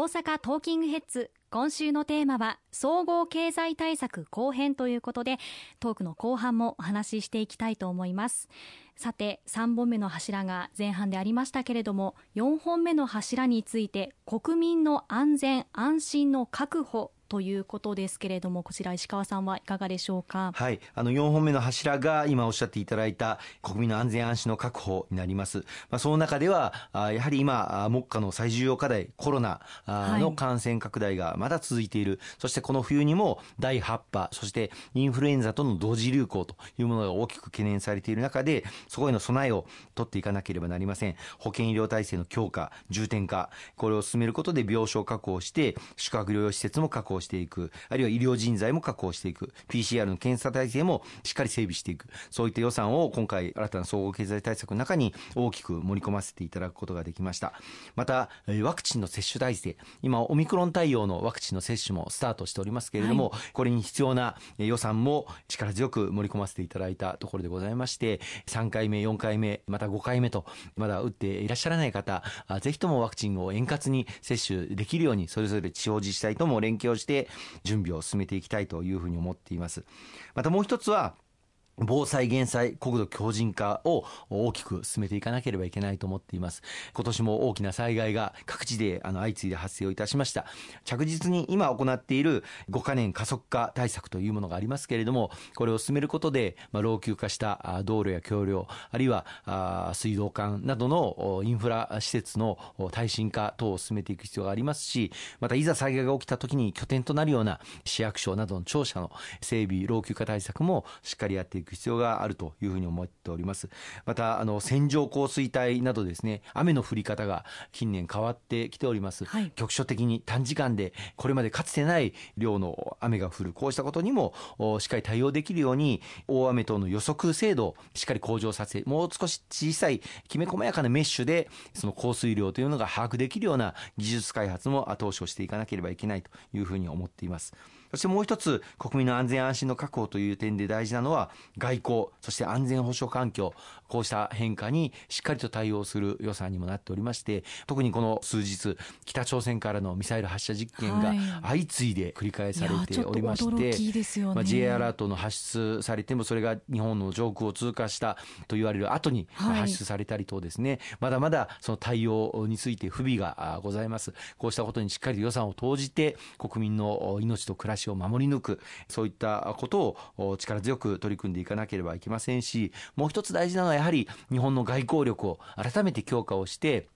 大阪トーキングヘッズ今週のテーマは総合経済対策後編ということでトークの後半もお話ししていきたいと思います。さて3本目の柱が前半でありましたけれども4本目の柱について国民の安全安心の確保ということですけれどもこちら石川さんはいかがでしょうか？はい。あの4本目の柱が今おっしゃっていただいた国民の安全安心の確保になります、まあ、その中ではやはり今目下の最重要課題コロナの感染拡大がまだ続いている、はい、そしてこの冬にも第8波そしてインフルエンザとの同時流行というものが大きく懸念されている中でそこへの備えを取っていかなければなりません。保健医療体制の強化重点化これを進めることで病床確保して宿泊療養施設も確保していく、あるいは医療人材も確保していく、PCR の検査体制もしっかり整備していく、そういった予算を今回、新たな総合経済対策の中に大きく盛り込ませていただくことができました。また、ワクチンの接種体制、今、オミクロン対応のワクチンの接種もスタートしておりますけれども、はい、これに必要な予算も力強く盛り込ませていただいたところでございまして、3回目、4回目、また5回目と、まだ打っていらっしゃらない方、ぜひともワクチンを円滑に接種できるように、それぞれ地方自治体とも連携をして、準備を進めていきたいというふうに思っています。またもう一つは防災減災国土強靭化を大きく進めていかなければいけないと思っています。今年も大きな災害が各地であの相次いで発生をいたしました。着実に今行っている5カ年加速化対策というものがありますけれどもこれを進めることで、まあ、老朽化した道路や橋梁あるいはあ水道管などのインフラ施設の耐震化等を進めていく必要がありますしまたいざ災害が起きた時に拠点となるような市役所などの庁舎の整備老朽化対策もしっかりやっていくく必要があるというふうに思っております。また、あの、線状降水帯などですね、雨の降り方が近年変わってきております。はい、局所的に短時間で、これまでかつてない量の雨が降る、こうしたことにも、しっかり対応できるように、大雨等の予測精度をしっかり向上させ、もう少し小さい、きめ細やかなメッシュで、その降水量というのが把握できるような技術開発も後押しをしていかなければいけないというふうに思っています。そしてもう一つ、国民の安全安心の確保という点で大事なのは、外交、そして安全保障環境、こうした変化にしっかりと対応する予算にもなっておりまして、特にこの数日、北朝鮮からのミサイル発射実験が相次いで繰り返されておりまして、まあ、J アラートの発出されても、それが日本の上空を通過したと言われる後に発出されたりとですね、まだまだその対応について不備がございます。こうしたことにしっかり予算を投じて、国民の命と暮らしを守り抜く、そういったことを力強く取り組んでいかなければいけませんし、もう一つ大事なのはやはり日本の外交力を改めて強化をして、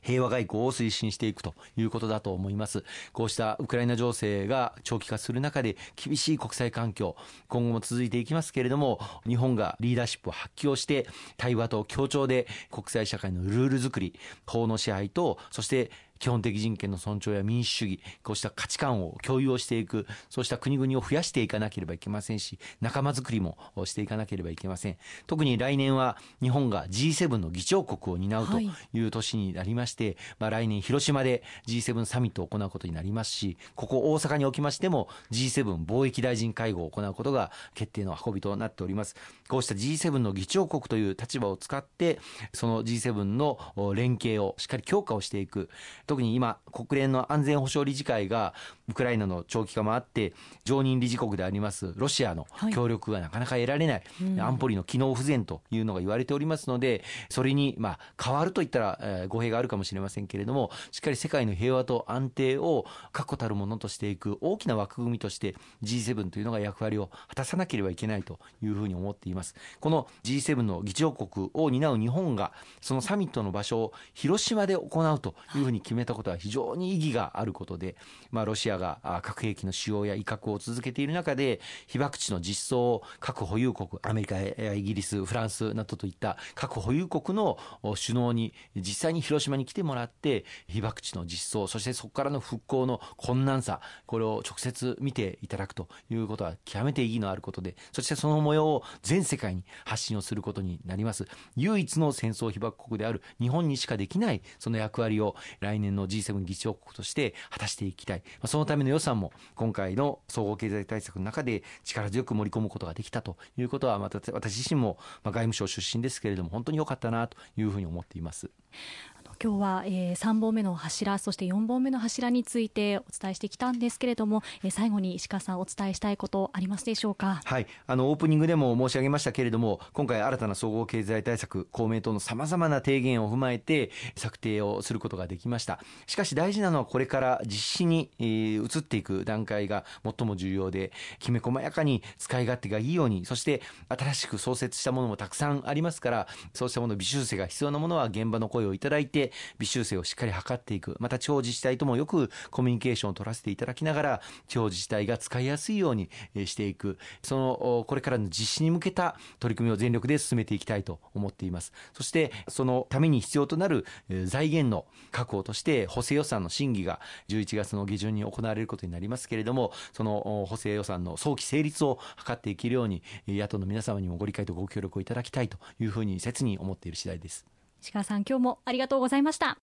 平和外交を推進していくということだと思います。こうしたウクライナ情勢が長期化する中で厳しい国際環境、今後も続いていきますけれども、日本がリーダーシップを発揮をして、対話と協調で国際社会のルール作り、法の支配と、そして基本的人権の尊重や民主主義、こうした価値観を共有をしていく、そうした国々を増やしていかなければいけませんし、仲間づくりもしていかなければいけません。特に来年は日本が G7 の議長国を担うという年になりまして、はい、まあ来年広島で G7 サミットを行うことになりますし、ここ大阪におきましても G7 貿易大臣会合を行うことが決定の運びとなっております。こうした G7 の議長国という立場を使って、その G7 の連携をしっかり強化をしていく。特に今、国連の安全保障理事会がウクライナの長期化もあって、常任理事国でありますロシアの協力がなかなか得られない、はい安保理の機能不全というのが言われておりますので、それにまあ変わるといったら、えー、語弊があるかもしれませんけれども、しっかり世界の平和と安定を確固たるものとしていく大きな枠組みとして G7 というのが役割を果たさなければいけないというふうに思っています。この G7 の議長国を担う日本が、そのサミットの場所を広島で行うというふうに決決めたことは非常に意義があることで、まあ、ロシアが核兵器の使用や威嚇を続けている中で、被爆地の実装を核保有国、アメリカやイギリス、フランスなどといった核保有国の首脳に実際に広島に来てもらって、被爆地の実装、そしてそこからの復興の困難さ、これを直接見ていただくということは極めて意義のあることで、そしてその模様を全世界に発信をすることになります。唯一の戦争被爆国である日本にしかできないその役割を来年の G7 議長国として果たしていきたい。そのための予算も今回の総合経済対策の中で力強く盛り込むことができたということは、また私自身も外務省出身ですけれども、本当に良かったなというふうに思っています。今日は、えー、3本目の柱そして4本目の柱についてお伝えしてきたんですけれども、えー、最後に石川さんお伝えしたいことありますでしょうか？はいあのオープニングでも申し上げましたけれども今回新たな総合経済対策公明党のさまざまな提言を踏まえて策定をすることができましたしかし大事なのはこれから実施に、移っていく段階が最も重要できめ細やかに使い勝手がいいようにそして新しく創設したものもたくさんありますからそうしたもの微修正が必要なものは現場の声をいただいて微修正をしっかり図っていく。また地方自治体ともよくコミュニケーションを取らせていただきながら地方自治体が使いやすいようにしていく。そのこれからの実施に向けた取り組みを全力で進めていきたいと思っています。そしてそのために必要となる財源の確保としてして補正予算の審議が11月の下旬に行われることになりますけれどもその補正予算の早期成立を図っていけるように野党の皆様にもご理解とご協力をいただきたいというふうに切に思っている次第です。石川さん今日もありがとうございました。